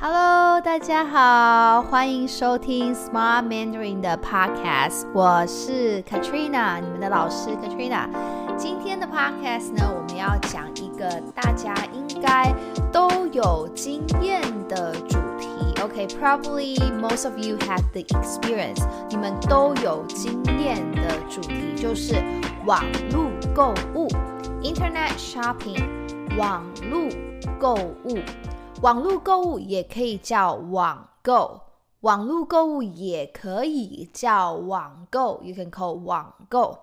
Hello，大家好，欢迎收听 Smart Mandarin 的 Podcast，我是 Katrina，你们的老师 Katrina。今天的 Podcast 呢，我们要讲一个大家应该都有经验的主题。OK，probably、okay, most of you have the experience，你们都有经验的主题就是网络购物，Internet Shopping，网络购物。 网络购物也可以叫网购，网络购物也可以叫网购，You can call 网购。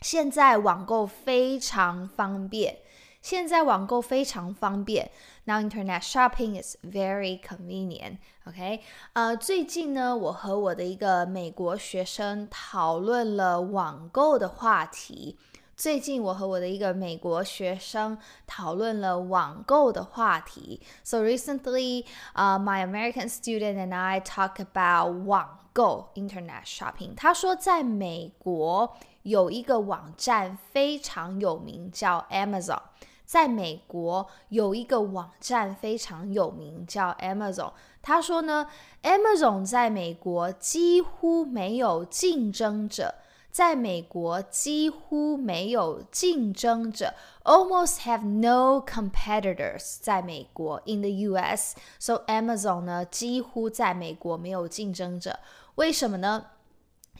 现在网购非常方便，现在网购非常方便。Now internet shopping is very convenient. OK，呃，最近呢，我和我的一个美国学生讨论了网购的话题。最近我和我的一个美国学生讨论了网购的话题。So recently, uh, my American student and I talk about 网购 internet shopping。他说，在美国有一个网站非常有名，叫 Amazon。在美国有一个网站非常有名，叫 Amazon。他说呢，Amazon 在美国几乎没有竞争者。在美国几乎没有竞争者，almost have no competitors。在美国，in the US，so Amazon 呢几乎在美国没有竞争者。为什么呢？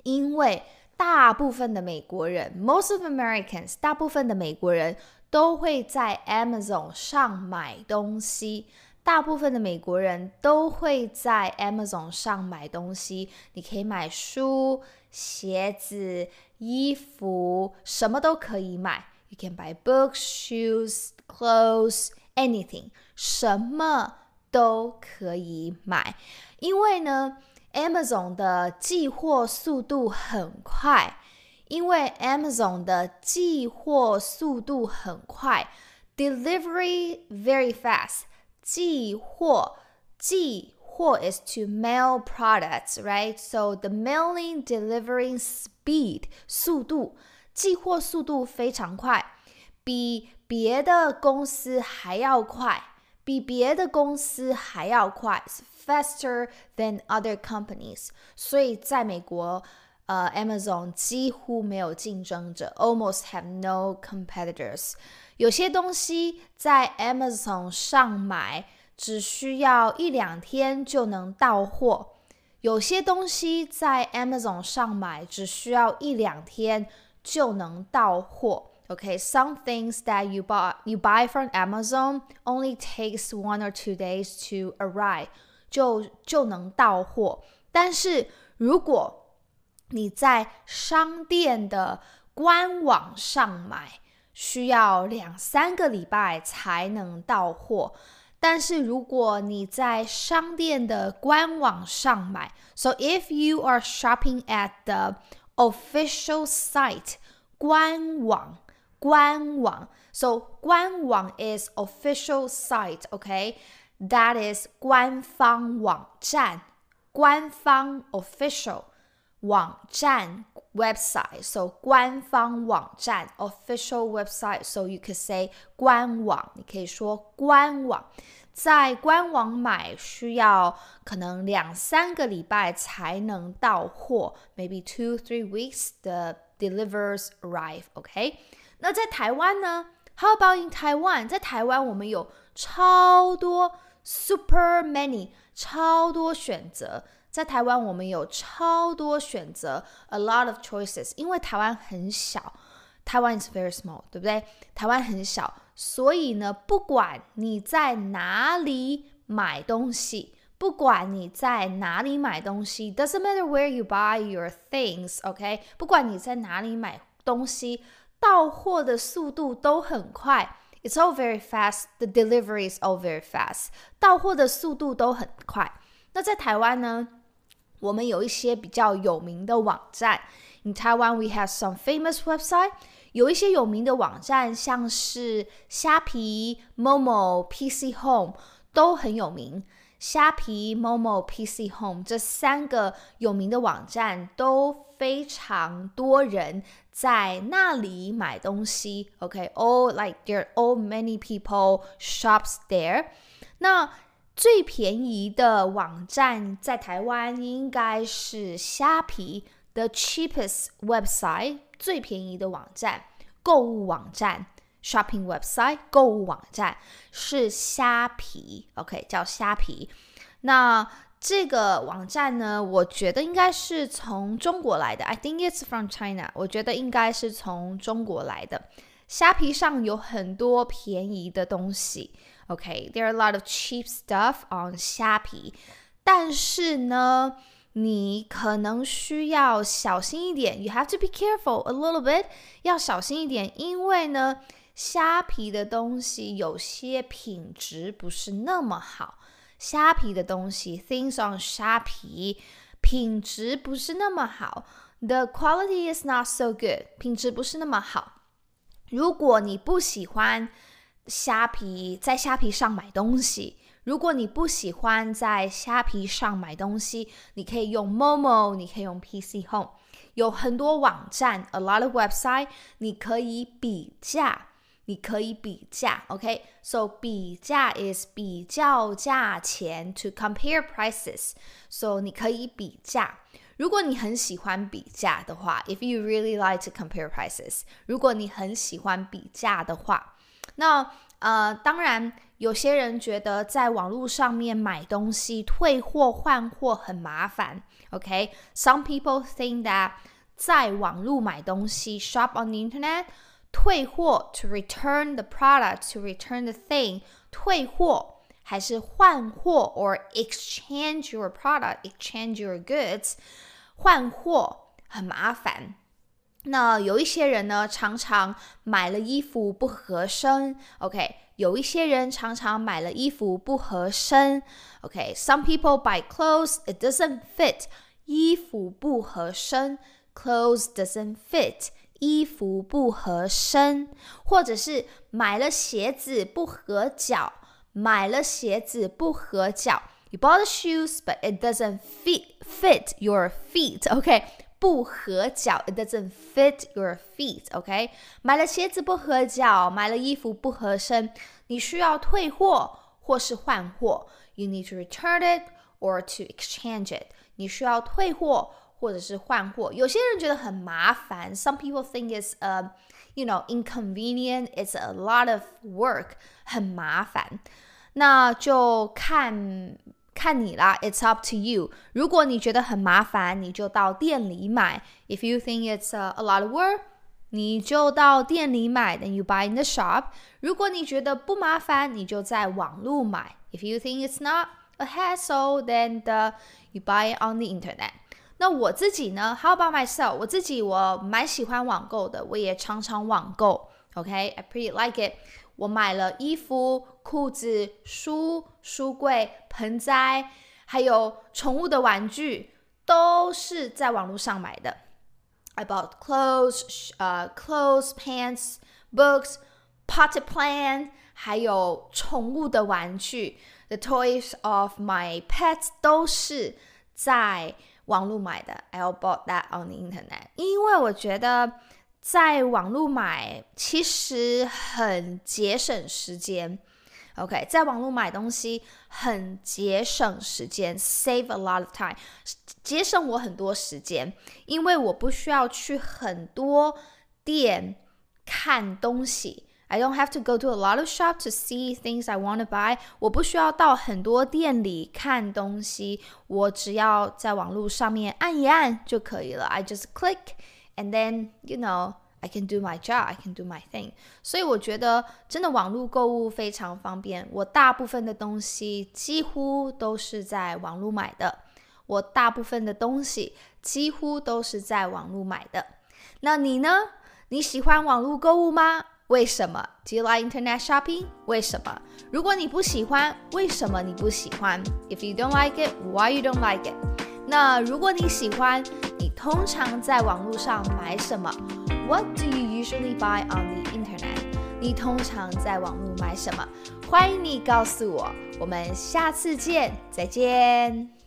因为大部分的美国人，most of Americans，大部分的美国人都会在 Amazon 上买东西。大部分的美国人都会在 Amazon 上买东西，你可以买书、鞋子、衣服，什么都可以买。You can buy books, shoes, clothes, anything，什么都可以买。因为呢，Amazon 的寄货速度很快，因为 Amazon 的寄货速度很快，delivery very fast。寄货，寄货 is to mail products, right? So the mailing, delivering speed 速度，寄货速度非常快，比别的公司还要快，比别的公司还要快，faster than other companies。所以在美国，呃，Amazon 几乎没有竞争者，almost have no competitors。 有些东西在 Amazon 上买只需要一两天就能到货，有些东西在 Amazon 上买只需要一两天就能到货。OK，some、things that you buy you buy from Amazon only takes one or two days to arrive，就就能到货。但是如果你在商店的官网上买，需要两三个礼拜才能到货，但是如果你在商店的官网上买，so if you are shopping at the official site，官网，官网，so 官网 is official site，OK，that is 官方网站，官方 official 网站。website so 官方网站 official website so you could say 官网，你可以说官网，在官网买需要可能两三个礼拜才能到货，maybe two three weeks the delivers arrive OK 那在台湾呢？How about in Taiwan？在台湾我们有超多 super many 超多选择。 在台湾，我们有超多选择，a lot of choices。因为台湾很小，台湾 is very small，对不对？台湾很小，所以呢，不管你在哪里买东西，不管你在哪里买东西，doesn't matter where you buy your things，OK？不管你在哪里买东西，到货的速度都很快，it's all very fast，the delivery is all very fast，到货的速度都很快。那在台湾呢？我们有一些比较有名的网站。In Taiwan, we have some famous website. 有一些有名的网站，像是虾皮、Momo、PC Home 都很有名。虾皮、Momo、PC Home 这三个有名的网站都非常多人在那里买东西。OK, all like there are all many people shops there. 那最便宜的网站在台湾应该是虾皮，the cheapest website，最便宜的网站，购物网站，shopping website，购物网站是虾皮，OK，叫虾皮。那这个网站呢，我觉得应该是从中国来的，I think it's from China，我觉得应该是从中国来的。虾皮上有很多便宜的东西。Okay, there are a lot of cheap stuff on 虾皮，但是呢，你可能需要小心一点。You have to be careful a little bit，要小心一点，因为呢，虾皮的东西有些品质不是那么好。虾皮的东西，things on 虾皮，品质不是那么好。The quality is not so good，品质不是那么好。如果你不喜欢， 虾皮在虾皮上买东西，如果你不喜欢在虾皮上买东西，你可以用 Momo 你可以用 PC Home。有很多网站，a lot of website，你可以比价，你可以比价，OK，so 比价 is 比较价钱 to compare prices，so 你可以比价。如果你很喜欢比价的话，if you really like to compare prices。如果你很喜欢比价的话。那呃，当然，有些人觉得在网络上面买东西退货换货很麻烦。OK，some、okay? people think that 在网络买东西 shop on the internet 退货 to return the product to return the thing 退货还是换货 or exchange your product exchange your goods 换货很麻烦。 那有一些人呢，常常买了衣服不合身。OK，有一些人常常买了衣服不合身。OK，some people buy clothes it doesn't fit，衣服不合身，clothes doesn't fit，衣服不合身，或者是买了鞋子不合脚，买了鞋子不合脚。You bought shoes but it doesn't fit fit your feet。OK。OK。不合脚，it doesn't fit your feet，OK？买了鞋子不合脚，买了衣服不合身，你需要退货或是换货。You need to return it or to exchange it。你需要退货或者是换货。有些人觉得很麻烦，some people think it's a you know inconvenient, it's a lot of work，很麻烦。那就看。 看你啦，It's up to you。如果你觉得很麻烦，你就到店里买。If you think it's a, a lot of work，你就到店里买，then you buy in the shop。如果你觉得不麻烦，你就在网路买。If you think it's not a hassle，then the, you buy it on the internet。那我自己呢？How about myself？我自己我蛮喜欢网购的，我也常常网购。OK，I pretty like it。 我买了衣服、裤子、书、书柜、盆栽，还有宠物的玩具，都是在网络上买的。I bought clothes, uh, clothes, pants, books, potted plant，还有宠物的玩具，the toys of my pets 都是在网络买的。I bought that on the internet，因为我觉得。在网络买其实很节省时间，OK，在网络买东西很节省时间，save a lot of time，节省我很多时间，因为我不需要去很多店看东西，I don't have to go to a lot of shop to see things I want to buy，我不需要到很多店里看东西，我只要在网络上面按一按就可以了，I just click。 And then, you know, I can do my job, I can do my thing. 所以我觉得真的网络购物非常方便。我大部分的东西几乎都是在网络买的。我大部分的东西几乎都是在网络买的。那你呢？你喜欢网络购物吗？为什么？Do you like internet shopping? 为什么？如果你不喜欢，为什么你不喜欢？If you don't like it, why you don't like it? 那如果你喜欢， 你通常在网络上买什么？What do you usually buy on the internet？你通常在网络买什么？欢迎你告诉我。我们下次见，再见。